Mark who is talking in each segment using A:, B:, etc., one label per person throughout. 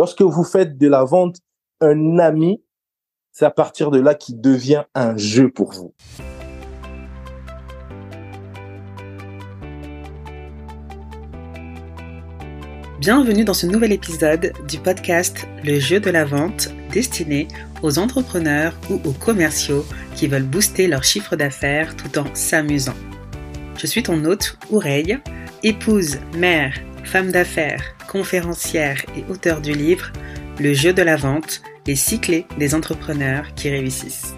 A: Lorsque vous faites de la vente un ami, c'est à partir de là qu'il devient un jeu pour vous.
B: Bienvenue dans ce nouvel épisode du podcast Le jeu de la vente destiné aux entrepreneurs ou aux commerciaux qui veulent booster leur chiffre d'affaires tout en s'amusant. Je suis ton hôte, Oureille, épouse, mère, femme d'affaires, conférencière et auteur du livre Le jeu de la vente, les cyclés des entrepreneurs qui réussissent.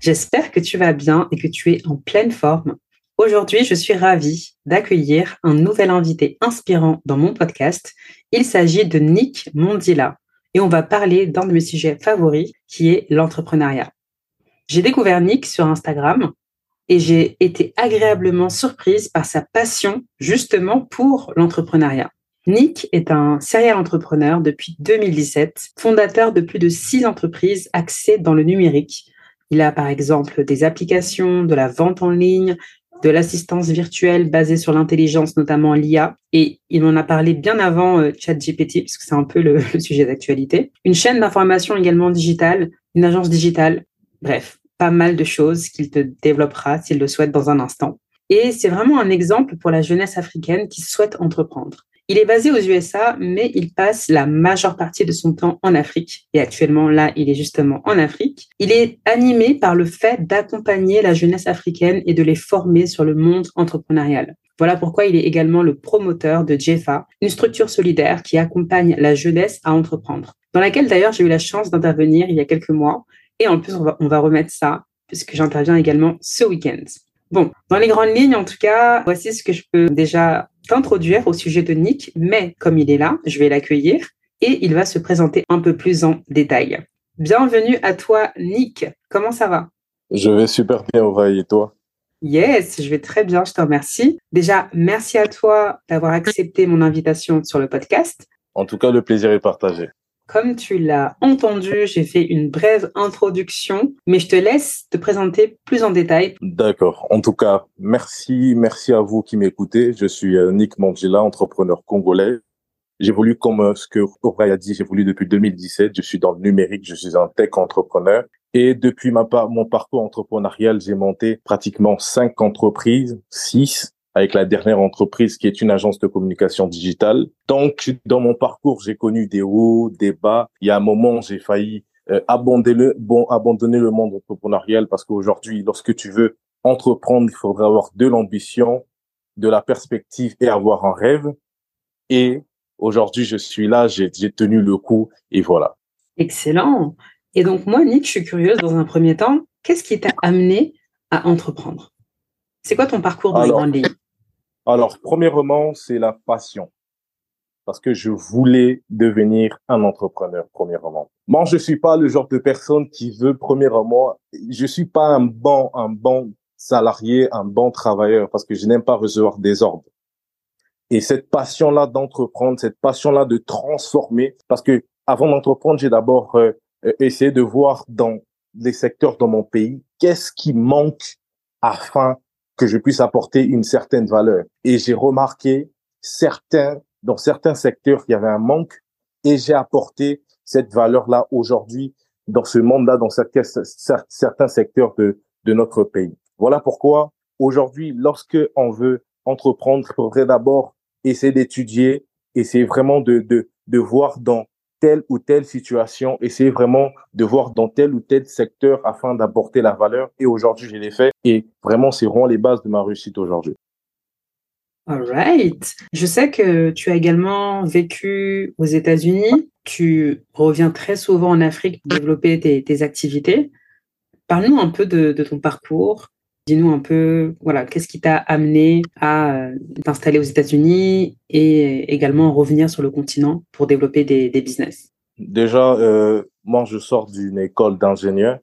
B: J'espère que tu vas bien et que tu es en pleine forme. Aujourd'hui, je suis ravie d'accueillir un nouvel invité inspirant dans mon podcast. Il s'agit de Nick Mondila et on va parler d'un de mes sujets favoris qui est l'entrepreneuriat. J'ai découvert Nick sur Instagram et j'ai été agréablement surprise par sa passion justement pour l'entrepreneuriat. Nick est un serial entrepreneur depuis 2017, fondateur de plus de six entreprises axées dans le numérique. Il a par exemple des applications, de la vente en ligne, de l'assistance virtuelle basée sur l'intelligence, notamment l'IA. Et il en a parlé bien avant euh, ChatGPT, parce que c'est un peu le, le sujet d'actualité. Une chaîne d'information également digitale, une agence digitale. Bref, pas mal de choses qu'il te développera s'il le souhaite dans un instant. Et c'est vraiment un exemple pour la jeunesse africaine qui souhaite entreprendre. Il est basé aux USA, mais il passe la majeure partie de son temps en Afrique. Et actuellement, là, il est justement en Afrique. Il est animé par le fait d'accompagner la jeunesse africaine et de les former sur le monde entrepreneurial. Voilà pourquoi il est également le promoteur de JEFA, une structure solidaire qui accompagne la jeunesse à entreprendre, dans laquelle d'ailleurs j'ai eu la chance d'intervenir il y a quelques mois et en plus, on va, on va remettre ça, puisque j'interviens également ce week-end. Bon, dans les grandes lignes, en tout cas, voici ce que je peux déjà t'introduire au sujet de Nick, mais comme il est là, je vais l'accueillir et il va se présenter un peu plus en détail. Bienvenue à toi, Nick. Comment ça va?
A: Je vais super bien, Aurélien, et toi?
B: Yes, je vais très bien, je te remercie. Déjà, merci à toi d'avoir accepté mon invitation sur le podcast.
A: En tout cas, le plaisir est partagé.
B: Comme tu l'as entendu, j'ai fait une brève introduction, mais je te laisse te présenter plus en détail.
A: D'accord. En tout cas, merci, merci à vous qui m'écoutez. Je suis euh, Nick Mangela, entrepreneur congolais. J'évolue comme euh, ce que Aubrey a dit, j'évolue depuis 2017. Je suis dans le numérique, je suis un tech entrepreneur. Et depuis ma mon parcours entrepreneurial, j'ai monté pratiquement cinq entreprises, six, avec la dernière entreprise qui est une agence de communication digitale. Donc, dans mon parcours, j'ai connu des hauts, des bas. Il y a un moment, j'ai failli euh, abandonner, le, bon, abandonner le monde entrepreneurial parce qu'aujourd'hui, lorsque tu veux entreprendre, il faudrait avoir de l'ambition, de la perspective et avoir un rêve. Et aujourd'hui, je suis là, j'ai tenu le coup et voilà.
B: Excellent. Et donc, moi, Nick, je suis curieuse dans un premier temps, qu'est-ce qui t'a amené à entreprendre? C'est quoi ton parcours dans les grandes lignes?
A: Alors, premièrement, c'est la passion. Parce que je voulais devenir un entrepreneur, premièrement. Moi, je suis pas le genre de personne qui veut, premièrement, je suis pas un bon, un bon salarié, un bon travailleur, parce que je n'aime pas recevoir des ordres. Et cette passion-là d'entreprendre, cette passion-là de transformer, parce que avant d'entreprendre, j'ai d'abord euh, essayé de voir dans les secteurs dans mon pays, qu'est-ce qui manque afin que je puisse apporter une certaine valeur. Et j'ai remarqué certains, dans certains secteurs, il y avait un manque et j'ai apporté cette valeur-là aujourd'hui dans ce monde-là, dans certains secteurs de, de notre pays. Voilà pourquoi aujourd'hui, lorsque on veut entreprendre, il faudrait d'abord essayer d'étudier, essayer vraiment de, de, de voir dans telle ou telle situation, essayer vraiment de voir dans tel ou tel secteur afin d'apporter la valeur. Et aujourd'hui, je l'ai fait. Et vraiment, c'est vraiment les bases de ma réussite aujourd'hui.
B: All right. Je sais que tu as également vécu aux États-Unis. Tu reviens très souvent en Afrique pour développer tes, activités. Parle-nous un peu de, ton parcours. Dis-nous un peu, voilà, qu'est-ce qui t'a amené à euh, t'installer aux États-Unis et également revenir sur le continent pour développer des, business?
A: Déjà, euh, moi, je sors d'une école d'ingénieur.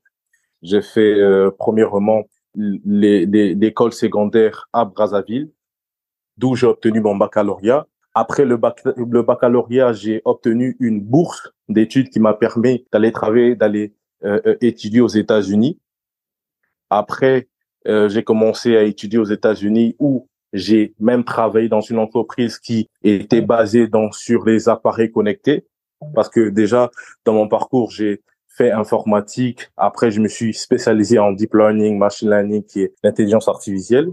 A: J'ai fait euh, premièrement l'école secondaire à Brazzaville, d'où j'ai obtenu mon baccalauréat. Après le, le baccalauréat, j'ai obtenu une bourse d'études qui m'a permis d'aller travailler, d'aller étudier aux États-Unis. Après, euh, j'ai commencé à étudier aux États-Unis où J'ai même travaillé dans une entreprise qui était basée dans, sur les appareils connectés. Parce que déjà, dans mon parcours, j'ai fait informatique. Après, je me suis spécialisé en deep learning, machine learning, qui est l'intelligence artificielle.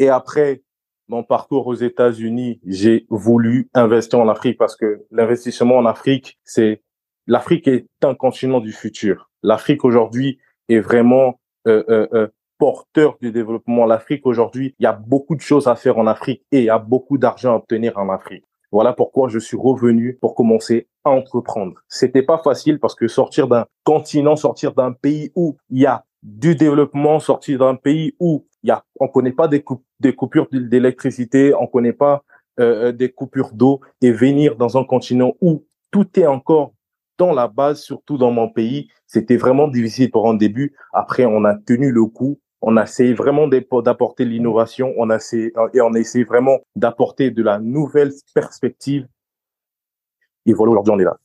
A: Et après mon parcours aux États-Unis, j'ai voulu investir en Afrique parce que l'investissement en Afrique, c'est l'Afrique est un continent du futur. L'Afrique aujourd'hui est vraiment euh, euh, euh, porteur du développement. L'Afrique aujourd'hui, il y a beaucoup de choses à faire en Afrique et il y a beaucoup d'argent à obtenir en Afrique. Voilà pourquoi je suis revenu pour commencer à entreprendre. C'était pas facile parce que sortir d'un continent, sortir d'un pays où il y a du développement, sortir d'un pays où il y a, on connaît pas des, coupures d'électricité, on connaît pas euh, des coupures d'eau et venir dans un continent où tout est encore dans la base, surtout dans mon pays, c'était vraiment difficile pour un début. Après, on a tenu le coup on a essayé vraiment d'apporter l'innovation, on a essayé, et on a essayé vraiment d'apporter de la nouvelle perspective. Et voilà, aujourd'hui, on est là.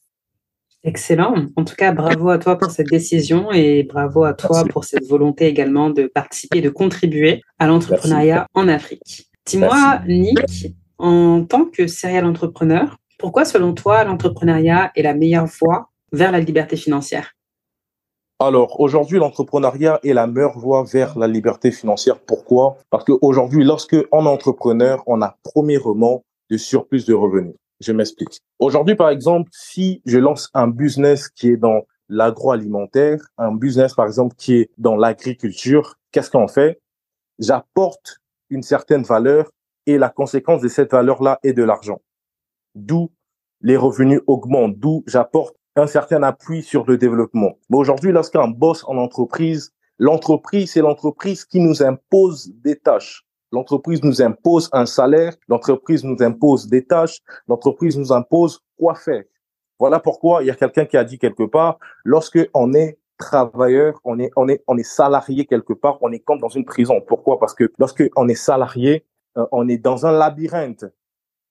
B: Excellent. En tout cas, bravo à toi pour cette décision et bravo à toi pour cette volonté également de participer, de contribuer à l'entrepreneuriat en Afrique. Dis-moi, Nick, en tant que serial entrepreneur, pourquoi selon toi l'entrepreneuriat est la meilleure voie vers la liberté financière?
A: Alors, aujourd'hui, l'entrepreneuriat est la meilleure voie vers la liberté financière. Pourquoi? Parce qu'aujourd'hui, lorsque on est entrepreneur, on a premièrement de surplus de revenus. Je m'explique. Aujourd'hui, par exemple, si je lance un business qui est dans l'agroalimentaire, un business, par exemple, qui est dans l'agriculture, qu'est-ce qu'on fait? J'apporte une certaine valeur et la conséquence de cette valeur-là est de l'argent. D'où les revenus augmentent, d'où j'apporte un certain appui sur le développement. Mais aujourd'hui, lorsqu'on bosse en entreprise, l'entreprise, c'est l'entreprise qui nous impose des tâches. L'entreprise nous impose un salaire, l'entreprise nous impose des tâches, l'entreprise nous impose quoi faire. Voilà pourquoi il y a quelqu'un qui a dit quelque part, lorsque on est travailleur, on est, on est, on est salarié quelque part, on est comme dans une prison. Pourquoi? Parce que lorsque on est salarié, euh, on est dans un labyrinthe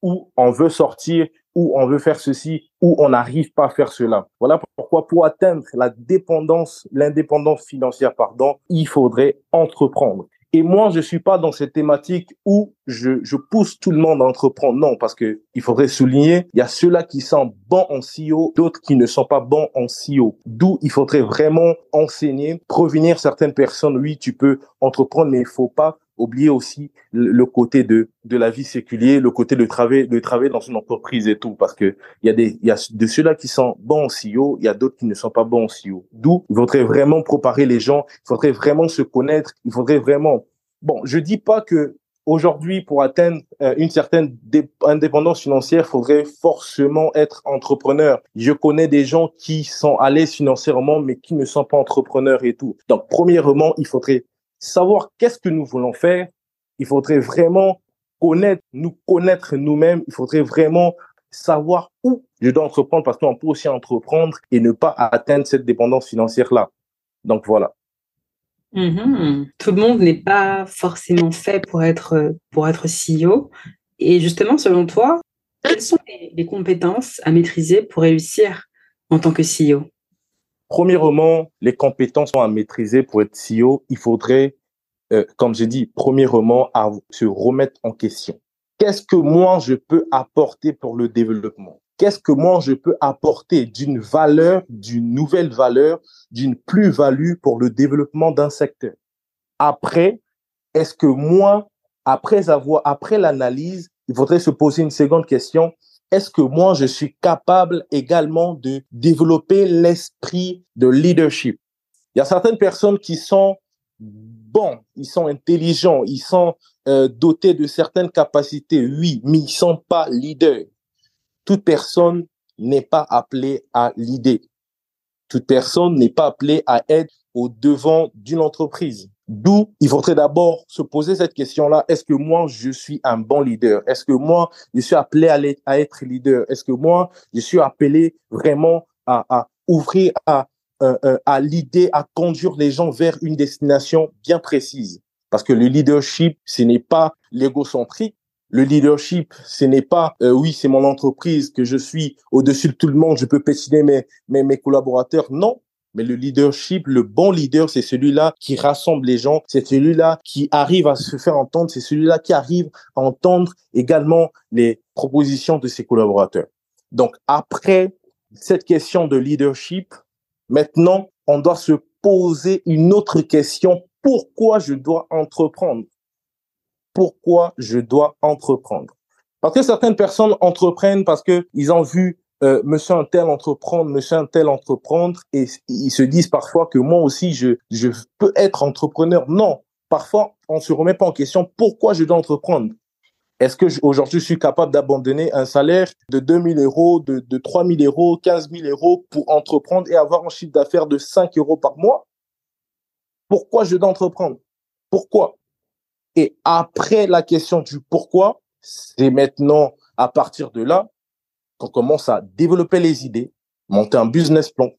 A: où on veut sortir, où on veut faire ceci, où on n'arrive pas à faire cela. Voilà pourquoi pour atteindre la dépendance, l'indépendance financière, pardon, il faudrait entreprendre. Et moi, je suis pas dans cette thématique où je, pousse tout le monde à entreprendre. Non, parce que il faudrait souligner, il y a ceux-là qui sont bons en CEO, d'autres qui ne sont pas bons en CEO. D'où il faudrait vraiment enseigner, prévenir certaines personnes. Oui, tu peux entreprendre, mais il faut pas oublier aussi le, côté de de la vie séculière, le côté de travailler de travailler dans une entreprise et tout, parce que il y a des il y a de ceux-là qui sont bons en CEO, il y a d'autres qui ne sont pas bons en CEO. D'où il faudrait vraiment préparer les gens, il faudrait vraiment se connaître, il faudrait vraiment bon, je dis pas que aujourd'hui pour atteindre euh, une certaine indépendance financière, il faudrait forcément être entrepreneur. Je connais des gens qui sont allés financièrement mais qui ne sont pas entrepreneurs et tout. Donc premièrement, il faudrait savoir qu'est-ce que nous voulons faire. Il faudrait vraiment connaître, nous connaître nous-mêmes. Il faudrait vraiment savoir où je dois entreprendre parce qu'on peut aussi entreprendre et ne pas atteindre cette dépendance financière-là. Donc voilà.
B: Mm-hmm. Tout le monde n'est pas forcément fait pour être, pour être CEO. Et justement, selon toi, quelles sont les compétences à maîtriser pour réussir en tant que CEO
A: Premièrement, les compétences à maîtriser pour être CEO, il faudrait, euh, comme j'ai dit, premièrement, se remettre en question. Qu'est-ce que moi je peux apporter pour le développement? Qu'est-ce que moi je peux apporter d'une valeur, d'une nouvelle valeur, d'une plus-value pour le développement d'un secteur? Après, est-ce que moi, après avoir, après l'analyse, il faudrait se poser une seconde question est-ce que moi, je suis capable également de développer l'esprit de leadership? Il y a certaines personnes qui sont bons, ils sont intelligents, ils sont euh, dotés de certaines capacités, oui, mais ils sont pas leaders. Toute personne n'est pas appelée à l'idée. Toute personne n'est pas appelée à être au devant d'une entreprise. D'où il faudrait d'abord se poser cette question-là. Est-ce que moi, je suis un bon leader? Est-ce que moi, je suis appelé à, être leader? Est-ce que moi, je suis appelé vraiment à, ouvrir à, euh, euh, à l'idée, à conduire les gens vers une destination bien précise? Parce que le leadership, ce n'est pas l'égocentrique. Le leadership, ce n'est pas, euh, oui, c'est mon entreprise, que je suis au-dessus de tout le monde, je peux pétiner mes, mes, mes collaborateurs. Non, Mais le leadership, le bon leader, c'est celui-là qui rassemble les gens, c'est celui-là qui arrive à se faire entendre, c'est celui-là qui arrive à entendre également les propositions de ses collaborateurs. Donc, après cette question de leadership, maintenant, on doit se poser une autre question. Pourquoi je dois entreprendre? Pourquoi je dois entreprendre? Parce que certaines personnes entreprennent parce qu'ils ont vu euh, monsieur un tel entreprendre, monsieur un tel entreprendre, et ils se disent parfois que moi aussi, je, je peux être entrepreneur. Non, parfois, on se remet pas en question pourquoi je dois entreprendre. Est-ce que aujourd'hui je suis capable d'abandonner un salaire de 2000 euros, de, de 3000 euros, 15 000 euros pour entreprendre et avoir un chiffre d'affaires de 5 euros par mois? Pourquoi je dois entreprendre? Pourquoi? Et après la question du pourquoi, c'est maintenant à partir de là qu'on commence à développer les idées, monter un business plan,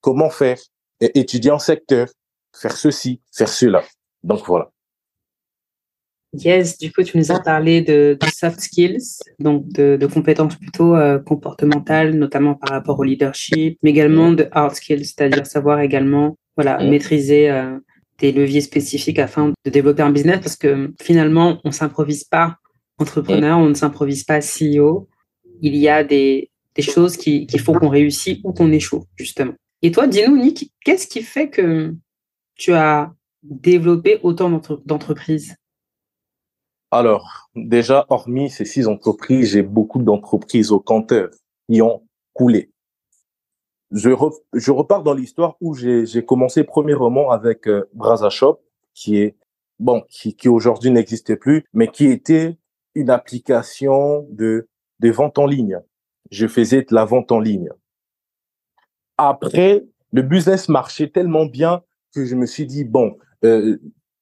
A: comment faire, étudier un secteur, faire ceci, faire cela. Donc voilà.
B: Yes, du coup, tu nous as parlé de, soft skills, donc de, compétences plutôt euh, comportementales, notamment par rapport au leadership, mais également de hard skills, c'est-à-dire savoir également voilà, maîtriser euh, des leviers spécifiques afin de développer un business, parce que finalement, on s'improvise pas entrepreneur, on ne s'improvise pas CEO. Il y a des, des choses qui, qui font qu'on réussit ou qu'on échoue, justement. Et toi, dis-nous, Nick, qu'est-ce qui fait que tu as développé autant d'entreprises?
A: Alors, déjà, hormis ces six entreprises, j'ai beaucoup d'entreprises au compteur qui ont coulé. Je, je repars dans l'histoire où j'ai commencé premièrement avec euh, Shop, qui est bon, qui, qui aujourd'hui n'existe plus, mais qui était une application de de vente en ligne. Je faisais de la vente en ligne. Après, le business marchait tellement bien que je me suis dit bon, euh,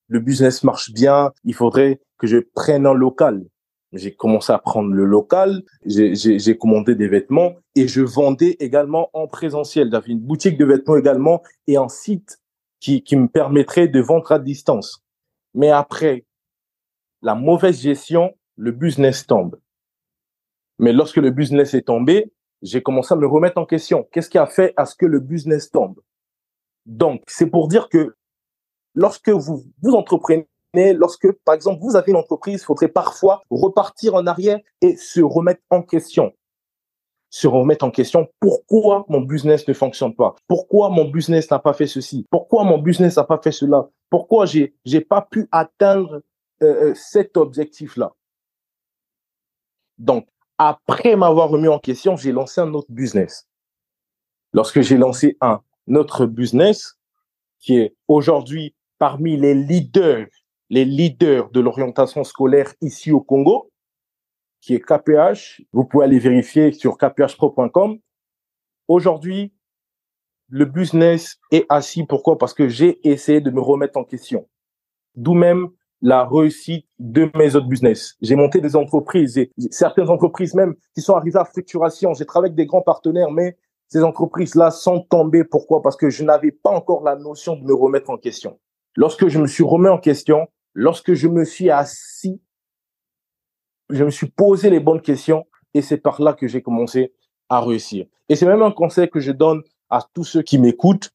A: le business marche bien, il faudrait que je prenne un local. J'ai commencé à prendre le local, j'ai commandé des vêtements et je vendais également en présentiel. J'avais une boutique de vêtements également et un site qui, qui me permettrait de vendre à distance. Mais après, la mauvaise gestion, le business tombe. Mais lorsque le business est tombé, j'ai commencé à me remettre en question. Qu'est-ce qui a fait à ce que le business tombe? Donc, c'est pour dire que lorsque vous, vous entreprenez, lorsque, par exemple, vous avez une entreprise, il faudrait parfois repartir en arrière et se remettre en question. Se remettre en question pourquoi mon business ne fonctionne pas, pourquoi mon business n'a pas fait ceci, pourquoi mon business n'a pas fait cela, pourquoi j'ai j'ai pas pu atteindre euh, euh, cet objectif-là? Donc, après m'avoir remis en question, j'ai lancé un autre business. Lorsque j'ai lancé un autre business, qui est aujourd'hui parmi les leaders, les leaders de l'orientation scolaire ici au Congo, qui est KPH. Vous pouvez aller vérifier sur kphpro.com. Aujourd'hui, le business est assis. Pourquoi? Parce que j'ai essayé de me remettre en question. D'où même la réussite de mes autres business. J'ai monté des entreprises et certaines entreprises même qui sont arrivées à fructuration. J'ai travaillé avec des grands partenaires, mais ces entreprises-là sont tombées. Pourquoi? Parce que je n'avais pas encore la notion de me remettre en question. Lorsque je me suis remis en question, lorsque je me suis assis, je me suis posé les bonnes questions et c'est par là que j'ai commencé à réussir. Et c'est même un conseil que je donne à tous ceux qui m'écoutent.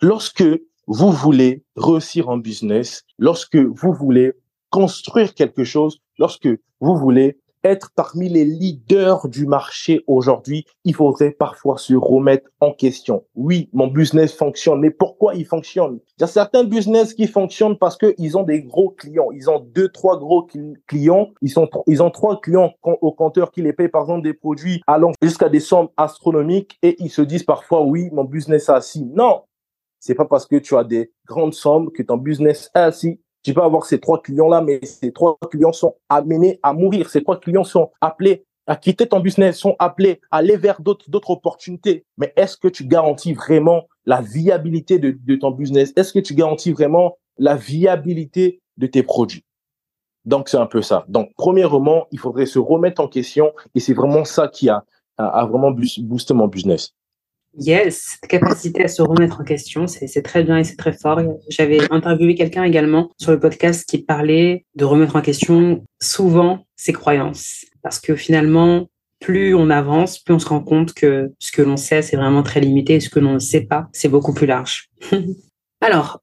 A: Lorsque vous voulez réussir en business, lorsque vous voulez construire quelque chose, lorsque vous voulez être parmi les leaders du marché aujourd'hui, il faudrait parfois se remettre en question. Oui, mon business fonctionne, mais pourquoi il fonctionne? Il y a certains business qui fonctionnent parce qu'ils ont des gros clients. Ils ont deux, trois gros clients. Ils, ils ont trois clients au compteur qui les payent, par exemple, des produits allant jusqu'à des sommes astronomiques et ils se disent parfois, oui, mon business a assis. Non, c'est pas parce que tu as des grandes sommes que ton business est assis tu peux avoir ces trois clients-là, mais ces trois clients sont amenés à mourir. Ces trois clients sont appelés à quitter ton business, sont appelés à aller vers d'autres, opportunités. Mais est-ce que tu garantis vraiment la viabilité de, ton business? Est-ce que tu garantis vraiment la viabilité de tes produits? Donc, c'est un peu ça. Donc, premièrement, il faudrait se remettre en question et c'est vraiment ça qui a vraiment boosté mon business.
B: Yes, cette capacité à se remettre en question, c'est très bien et c'est très fort. J'avais interviewé quelqu'un également sur le podcast qui parlait de remettre en question souvent ses croyances. Parce que finalement, plus on avance, plus on se rend compte que ce que l'on sait, c'est vraiment très limité et ce que l'on ne sait pas, c'est beaucoup plus large. Alors,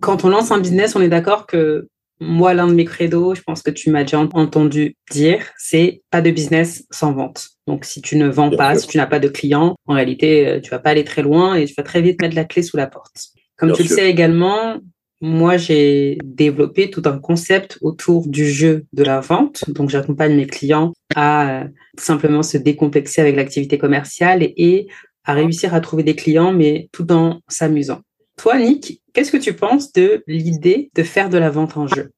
B: quand on lance un business, on est d'accord que moi, l'un de mes credos, je pense que tu m'as déjà entendu dire, c'est pas de business sans vente. Donc, si tu ne vends pas, si tu n'as pas de clients, en réalité, euh, tu vas pas aller très loin et tu vas très vite mettre la clé sous la porte. Comme tu le sais également, moi, j'ai développé tout un concept autour du jeu de la vente. Donc, j'accompagne mes clients à euh, simplement se décomplexer avec l'activité commerciale et à réussir à trouver des clients, mais tout en s'amusant. Toi, Nick, qu'est-ce que tu penses de l'idée de faire de la vente en jeu?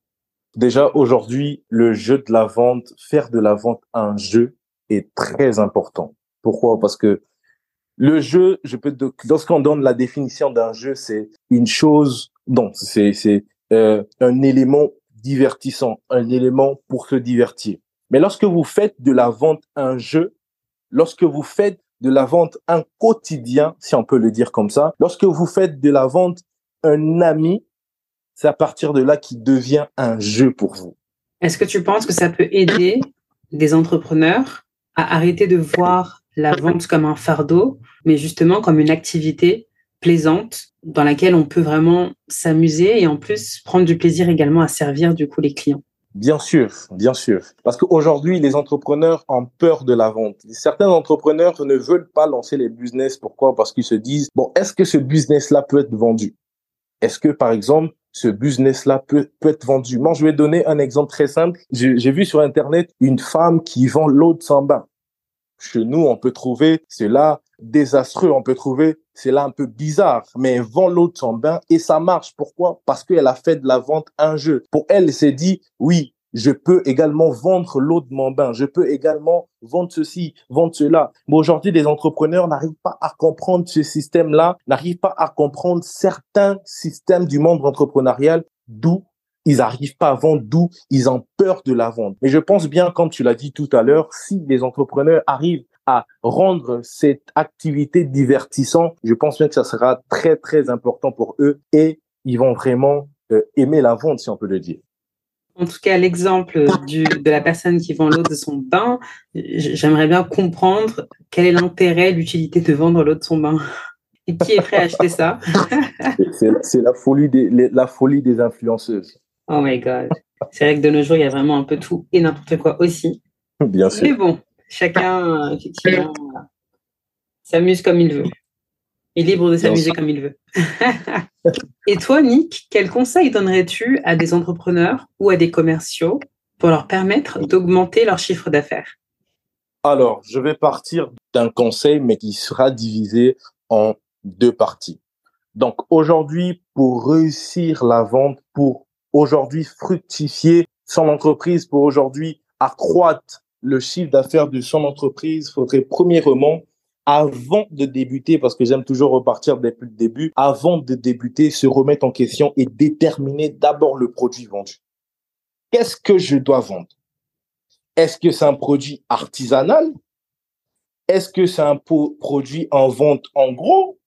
A: Déjà, aujourd'hui, le jeu de la vente, faire de la vente un jeu est très important. Pourquoi? Parce que le jeu, je peux lorsqu'on donne la définition d'un jeu, c'est une chose, non, c'est c'est euh, un élément divertissant, un élément pour se divertir. Mais lorsque vous faites de la vente un jeu, lorsque vous faites de la vente un quotidien, si on peut le dire comme ça. Lorsque vous faites de la vente un ami, c'est à partir de là qu'il devient un jeu pour vous.
B: Est-ce que tu penses que ça peut aider des entrepreneurs à arrêter de voir la vente comme un fardeau, mais justement comme une activité plaisante dans laquelle on peut vraiment s'amuser et en plus prendre du plaisir également à servir du coup les clients
A: Bien sûr, bien sûr. Parce qu'aujourd'hui, les entrepreneurs ont peur de la vente. Certains entrepreneurs ne veulent pas lancer les business. Pourquoi? Parce qu'ils se disent, bon, est-ce que ce business-là peut être vendu? Est-ce que, par exemple, ce business-là peut, peut être vendu Moi, je vais donner un exemple très simple. J'ai vu sur Internet une femme qui vend l'eau de bain. Chez nous, on peut trouver cela désastreux, on peut trouver cela un peu bizarre, mais elle vend l'eau de son bain et ça marche. Pourquoi? Parce qu'elle a fait de la vente un jeu. Pour elle, elle s'est dit, oui, je peux également vendre l'eau de mon bain, je peux également vendre ceci, vendre cela. Mais aujourd'hui, les entrepreneurs n'arrivent pas à comprendre ce système-là, n'arrivent pas à comprendre certains systèmes du monde entrepreneurial, d'où ils n'arrivent pas à vendre, d'où ils ont peur de la vente. Mais je pense bien, comme tu l'as dit tout à l'heure, si les entrepreneurs arrivent à rendre cette activité divertissante, je pense bien que ça sera très, très important pour eux et ils vont vraiment euh, aimer la vente, si on peut le dire.
B: En tout cas, l'exemple de la personne qui vend l'eau de son bain, j'aimerais bien comprendre quel est l'intérêt, l'utilité de vendre l'eau de son bain. Et qui est prêt à acheter ça?
A: C'est la folie des la folie des influenceuses.
B: Oh my God. C'est vrai que de nos jours, il y a vraiment un peu tout et n'importe quoi aussi.
A: Bien sûr.
B: Mais bon, chacun, effectivement, s'amuse comme il veut. Est libre de s'amuser comme il veut. et toi, Nick, quel conseil donnerais-tu à des entrepreneurs ou à des commerciaux pour leur permettre d'augmenter leur chiffre d'affaires?
A: Alors, je vais partir d'un conseil, mais qui sera divisé en deux parties. Donc, aujourd'hui, pour réussir la vente, pour aujourd'hui fructifier son entreprise, pour aujourd'hui accroître le chiffre d'affaires de son entreprise, faudrait premièrement, avant de débuter, parce que j'aime toujours repartir depuis le début, avant de débuter, se remettre en question et déterminer d'abord le produit vendu. Qu'est-ce que je dois vendre? Est-ce que c'est un produit artisanal? Est-ce que c'est un produit en vente en gros?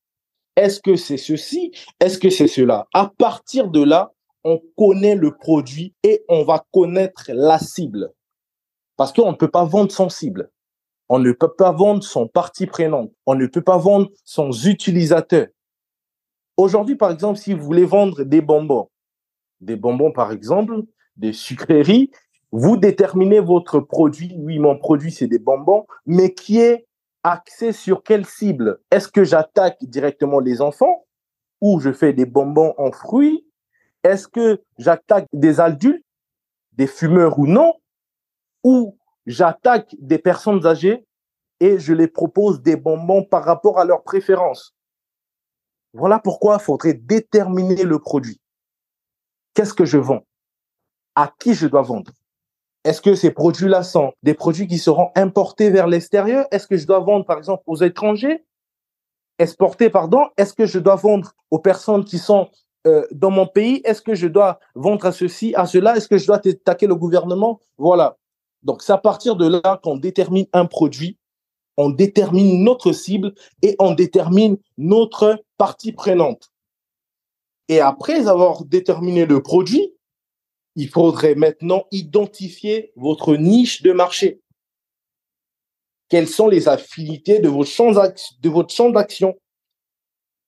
A: Est-ce que c'est ceci? Est-ce que c'est cela? À partir de là, on connaît le produit et on va connaître la cible. Parce qu'on ne peut pas vendre son cible. On ne peut pas vendre son partie prenante. On ne peut pas vendre son utilisateur. Aujourd'hui, par exemple, si vous voulez vendre des bonbons, des bonbons, par exemple, des sucreries, vous déterminez votre produit. Oui, mon produit, c'est des bonbons, mais qui est axé sur quelle cible? Est-ce que j'attaque directement les enfants ou je fais des bonbons en fruits? Est-ce que j'attaque des adultes, des fumeurs ou non, ou j'attaque des personnes âgées et je les propose des bonbons par rapport à leurs préférences. Voilà pourquoi il faudrait déterminer le produit. Qu'est-ce que je vends? À qui je dois vendre? Est-ce que ces produits-là sont des produits qui seront importés vers l'extérieur? Est-ce que je dois vendre, par exemple, aux étrangers? Exporter, pardon. Est-ce que je dois vendre aux personnes qui sont euh, dans mon pays, est-ce que je dois vendre à ceci, à cela? Est-ce que je dois attaquer le gouvernement? Voilà. Donc, c'est à partir de là qu'on détermine un produit, on détermine notre cible et on détermine notre partie prenante. Et après avoir déterminé le produit, il faudrait maintenant identifier votre niche de marché. Quelles sont les affinités de votre champ d'action?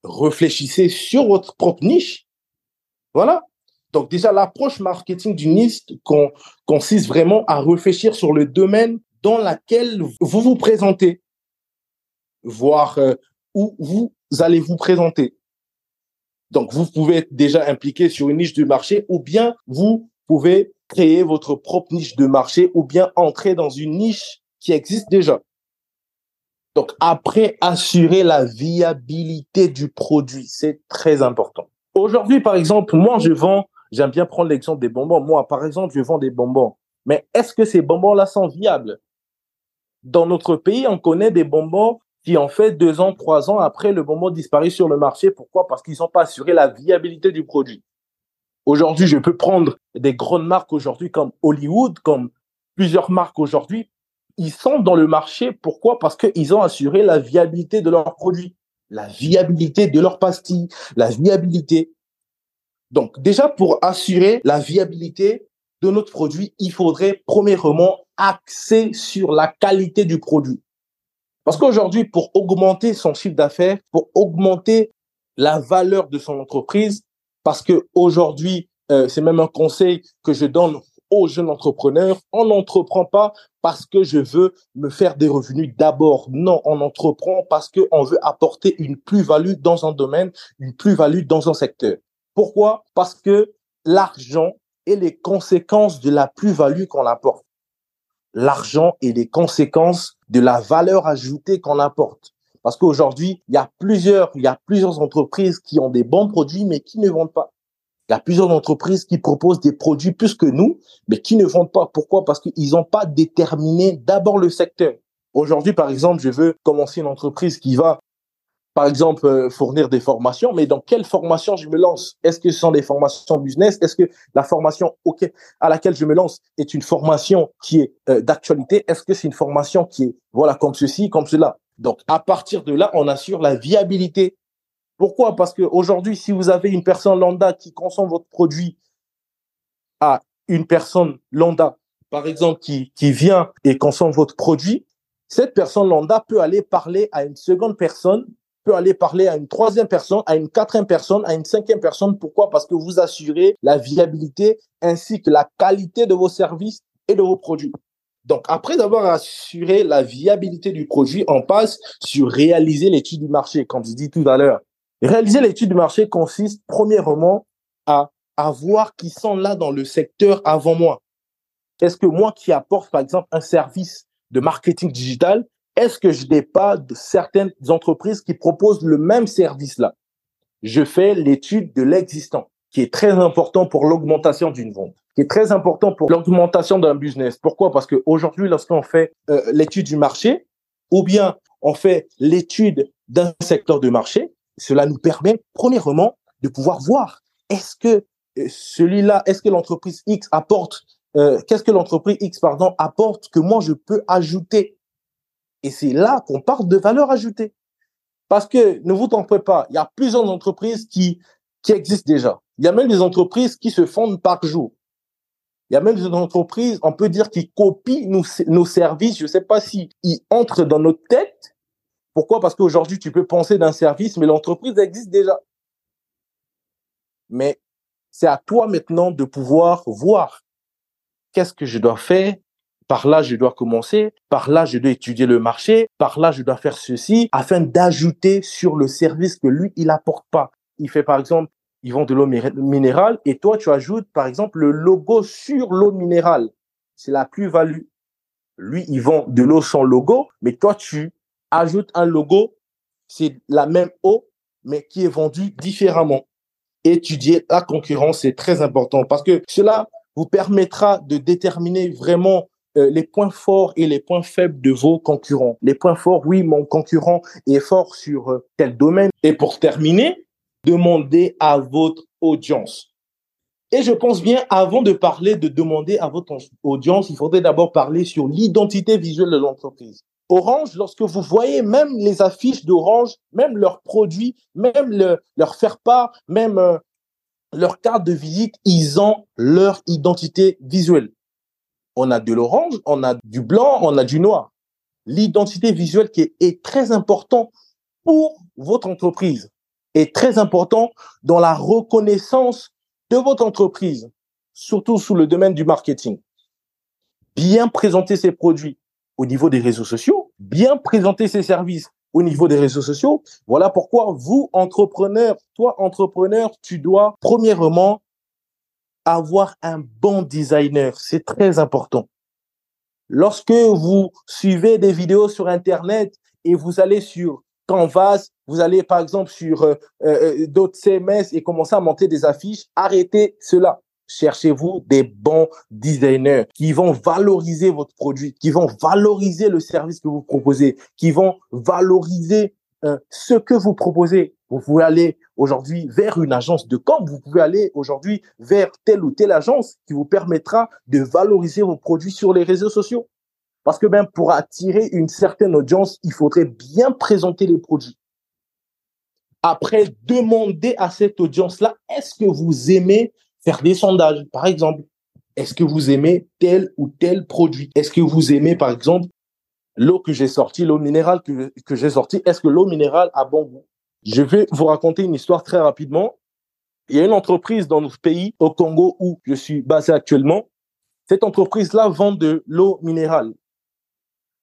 A: Réfléchissez sur votre propre niche. Voilà. Donc déjà, l'approche marketing du niche consiste vraiment à réfléchir sur le domaine dans lequel vous vous présentez, voir euh, où vous allez vous présenter. Donc, vous pouvez être déjà impliqué sur une niche de marché ou bien vous pouvez créer votre propre niche de marché ou bien entrer dans une niche qui existe déjà. Donc, après, assurer la viabilité du produit, c'est très important. Aujourd'hui, par exemple, moi, je vends, j'aime bien prendre l'exemple des bonbons. Moi, par exemple, je vends des bonbons. Mais est-ce que ces bonbons-là sont viables? Dans notre pays, on connaît des bonbons qui, en fait, deux ans, trois ans après, le bonbon disparaît sur le marché. Pourquoi? Parce qu'ils n'ont pas assuré la viabilité du produit. Aujourd'hui, je peux prendre des grandes marques aujourd'hui comme Hollywood, comme plusieurs marques aujourd'hui. Ils sont dans le marché. Pourquoi? Parce qu'ils ont assuré la viabilité de leurs produits, la viabilité de leurs pastilles, la viabilité. Donc, déjà, pour assurer la viabilité de notre produit, il faudrait premièrement axer sur la qualité du produit. Parce qu'aujourd'hui, pour augmenter son chiffre d'affaires, pour augmenter la valeur de son entreprise, parce que aujourd'hui, euh, c'est même un conseil que je donne aux jeunes entrepreneurs, on n'entreprend pas parce que je veux me faire des revenus d'abord. Non, on entreprend parce qu'on veut apporter une plus-value dans un domaine, une plus-value dans un secteur. Pourquoi? Parce que l'argent et les conséquences de la plus-value qu'on apporte. L'argent et les conséquences de la valeur ajoutée qu'on apporte. Parce qu'aujourd'hui, il y a plusieurs, il y a plusieurs entreprises qui ont des bons produits, mais qui ne vendent pas. Il y a plusieurs entreprises qui proposent des produits plus que nous, mais qui ne vendent pas. Pourquoi? Parce qu'ils n'ont pas déterminé d'abord le secteur. Aujourd'hui, par exemple, je veux commencer une entreprise qui va par exemple, euh, fournir des formations, mais dans quelle formation je me lance? Est-ce que ce sont des formations business? Est-ce que la formation à laquelle je me lance est une formation qui est euh, d'actualité? Est-ce que c'est une formation qui est, voilà, comme ceci, comme cela? Donc, à partir de là, on assure la viabilité. Pourquoi? Parce qu'aujourd'hui, si vous avez une personne lambda qui consomme votre produit à une personne lambda, par exemple, qui, qui vient et consomme votre produit, cette personne lambda peut aller parler à une seconde personne peut aller parler à une troisième personne, à une quatrième personne, à une cinquième personne. Pourquoi? Parce que vous assurez la viabilité ainsi que la qualité de vos services et de vos produits. Donc, après avoir assuré la viabilité du produit, on passe sur réaliser l'étude du marché, comme je dis tout à l'heure. Réaliser l'étude du marché consiste premièrement à avoir qui sont là dans le secteur avant moi. Est-ce que moi qui apporte, par exemple, un service de marketing digital, est-ce que je n'ai pas de certaines entreprises qui proposent le même service-là? Je fais l'étude de l'existant, qui est très important pour l'augmentation d'une vente, qui est très important pour l'augmentation d'un business. Pourquoi? Parce qu'aujourd'hui, lorsqu'on fait euh, l'étude du marché, ou bien on fait l'étude d'un secteur de marché, cela nous permet, premièrement, de pouvoir voir est-ce que euh, celui-là, est-ce que l'entreprise X apporte, euh, qu'est-ce que l'entreprise X, pardon, apporte que moi je peux ajouter et c'est là qu'on parle de valeur ajoutée. Parce que ne vous trompez pas, il y a plusieurs entreprises qui, qui existent déjà. Il y a même des entreprises qui se fondent par jour. Il y a même des entreprises, on peut dire, qui copient nos, services. Je ne sais pas si entrent dans notre tête. Pourquoi? Parce qu'aujourd'hui, tu peux penser d'un service, mais l'entreprise existe déjà. Mais c'est à toi maintenant de pouvoir voir qu'est-ce que je dois faire par là, je dois commencer, par là, je dois étudier le marché, par là, je dois faire ceci, afin d'ajouter sur le service que lui, il apporte pas. Il fait, par exemple, ils vendent de l'eau minérale et toi, tu ajoutes, par exemple, le logo sur l'eau minérale. C'est la plus-value. Lui, il vend de l'eau sans logo, mais toi, tu ajoutes un logo, c'est la même eau, mais qui est vendue différemment. Étudier la concurrence, c'est très important parce que cela vous permettra de déterminer vraiment euh, les points forts et les points faibles de vos concurrents. Les points forts, oui, mon concurrent est fort sur euh, tel domaine. Et pour terminer, demandez à votre audience. Et je pense bien, avant de parler de demander à votre audience, il faudrait d'abord parler sur l'identité visuelle de l'entreprise. Orange, lorsque vous voyez même les affiches d'Orange, même leurs produits, même le, leur faire part, même euh, leur carte de visite, ils ont leur identité visuelle on a de l'orange, on a du blanc, on a du noir. l'identité visuelle qui est, très important pour votre entreprise, est très important dans la reconnaissance de votre entreprise, surtout sous le domaine du marketing. Bien présenter ses produits au niveau des réseaux sociaux, bien présenter ses services au niveau des réseaux sociaux. Voilà pourquoi vous, entrepreneur, toi, entrepreneur, tu dois premièrement avoir un bon designer. C'est très important. Lorsque vous suivez des vidéos sur Internet et vous allez sur Canvas, vous allez par exemple sur euh, euh, d'autres CMS et commencer à monter des affiches, arrêtez cela. Cherchez-vous des bons designers qui vont valoriser votre produit, qui vont valoriser le service que vous proposez, qui vont valoriser euh, ce que vous proposez. Vous pouvez aller aujourd'hui vers une agence de com, vous pouvez aller aujourd'hui vers telle ou telle agence qui vous permettra de valoriser vos produits sur les réseaux sociaux. Parce que même pour attirer une certaine audience, il faudrait bien présenter les produits. Après, demandez à cette audience-là, est-ce que vous aimez faire des sondages, par exemple? Est-ce que vous aimez tel ou tel produit? Est-ce que vous aimez, par exemple, l'eau que j'ai sortie, l'eau minérale que, j'ai sortie Est-ce que l'eau minérale a bon goût? Je vais vous raconter une histoire très rapidement. Il y a une entreprise dans notre pays, au Congo, où je suis basé actuellement. Cette entreprise-là vend de l'eau minérale.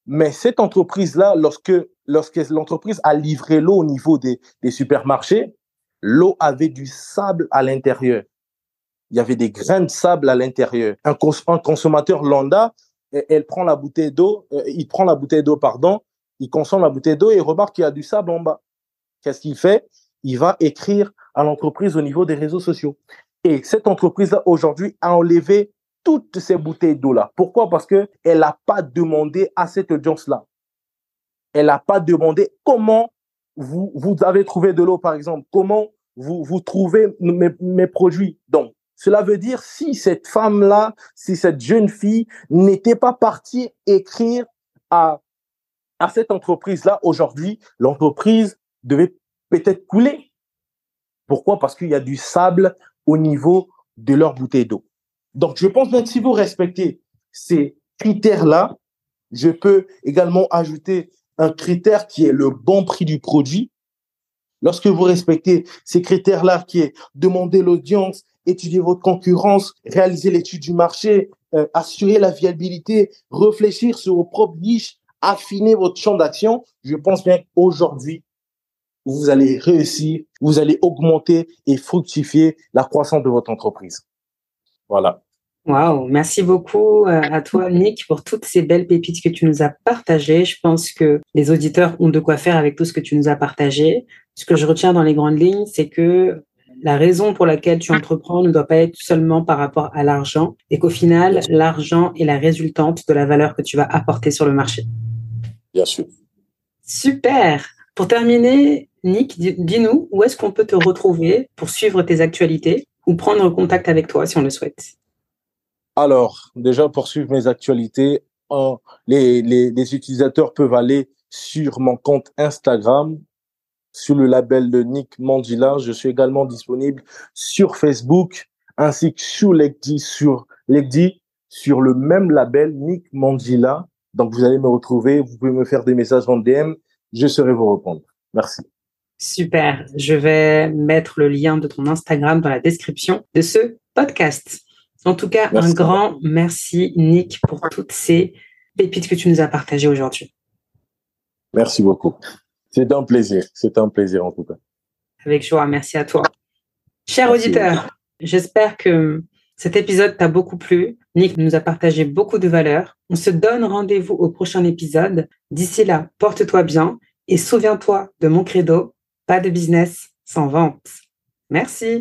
A: Mais cette entreprise-là, lorsque, lorsque l'entreprise a livré l'eau au niveau des, des supermarchés, l'eau avait du sable à l'intérieur. Il y avait des grains de sable à l'intérieur. Un, consommateur lambda, elle prend la bouteille d'eau, euh, il prend la bouteille d'eau, pardon, il consomme la bouteille d'eau et il remarque qu'il y a du sable en bas. Qu'est-ce qu'il fait? Il va écrire à l'entreprise au niveau des réseaux sociaux. Et cette entreprise-là, aujourd'hui, a enlevé toutes ces bouteilles d'eau-là. Pourquoi? Parce que elle n'a pas demandé à cette audience-là. Elle n'a pas demandé comment vous, avez trouvé de l'eau, par exemple. Comment vous, vous trouvez mes, mes produits? Donc, cela veut dire si cette femme-là, si cette jeune fille n'était pas partie écrire à, à cette entreprise-là, aujourd'hui, l'entreprise devait peut-être couler. Pourquoi? Parce qu'il y a du sable au niveau de leur bouteille d'eau. Donc, je pense que si vous respectez ces critères-là, je peux également ajouter un critère qui est le bon prix du produit. Lorsque vous respectez ces critères-là, qui est demander l'audience, étudier votre concurrence, réaliser l'étude du marché, euh, assurer la viabilité, réfléchir sur vos propres niches, affiner votre champ d'action, je pense bien qu'aujourd'hui, vous allez réussir, vous allez augmenter et fructifier la croissance de votre entreprise. Voilà.
B: Waouh, merci beaucoup euh, à toi, Nick, pour toutes ces belles pépites que tu nous as partagées. Je pense que les auditeurs ont de quoi faire avec tout ce que tu nous as partagé. Ce que je retiens dans les grandes lignes, c'est que la raison pour laquelle tu entreprends ne doit pas être seulement par rapport à l'argent et qu'au final, l'argent est la résultante de la valeur que tu vas apporter sur le marché.
A: Bien sûr.
B: Super. Pour terminer, Nick, dis-nous où est-ce qu'on peut te retrouver pour suivre tes actualités ou prendre contact avec toi si on le souhaite?
A: Alors, déjà, pour suivre mes actualités, les, les, utilisateurs peuvent aller sur mon compte Instagram, sur le label de Nick Mandila. Je suis également disponible sur Facebook ainsi que sur LinkedIn, sur sur le même label Nick Mandila. Donc, vous allez me retrouver. Vous pouvez me faire des messages en DM. Je serai vous répondre. Merci.
B: Super. Je vais mettre le lien de ton Instagram dans la description de ce podcast. En tout cas, un grand merci, Nick, pour toutes ces pépites que tu nous as partagées aujourd'hui.
A: Merci beaucoup. C'est un plaisir. C'est un plaisir, en tout cas.
B: Avec joie. Merci à toi. Cher auditeur, j'espère que cet épisode t'a beaucoup plu. Nick nous a partagé beaucoup de valeurs. On se donne rendez-vous au prochain épisode. D'ici là, porte-toi bien et souviens-toi de mon credo, pas de business sans vente. Merci.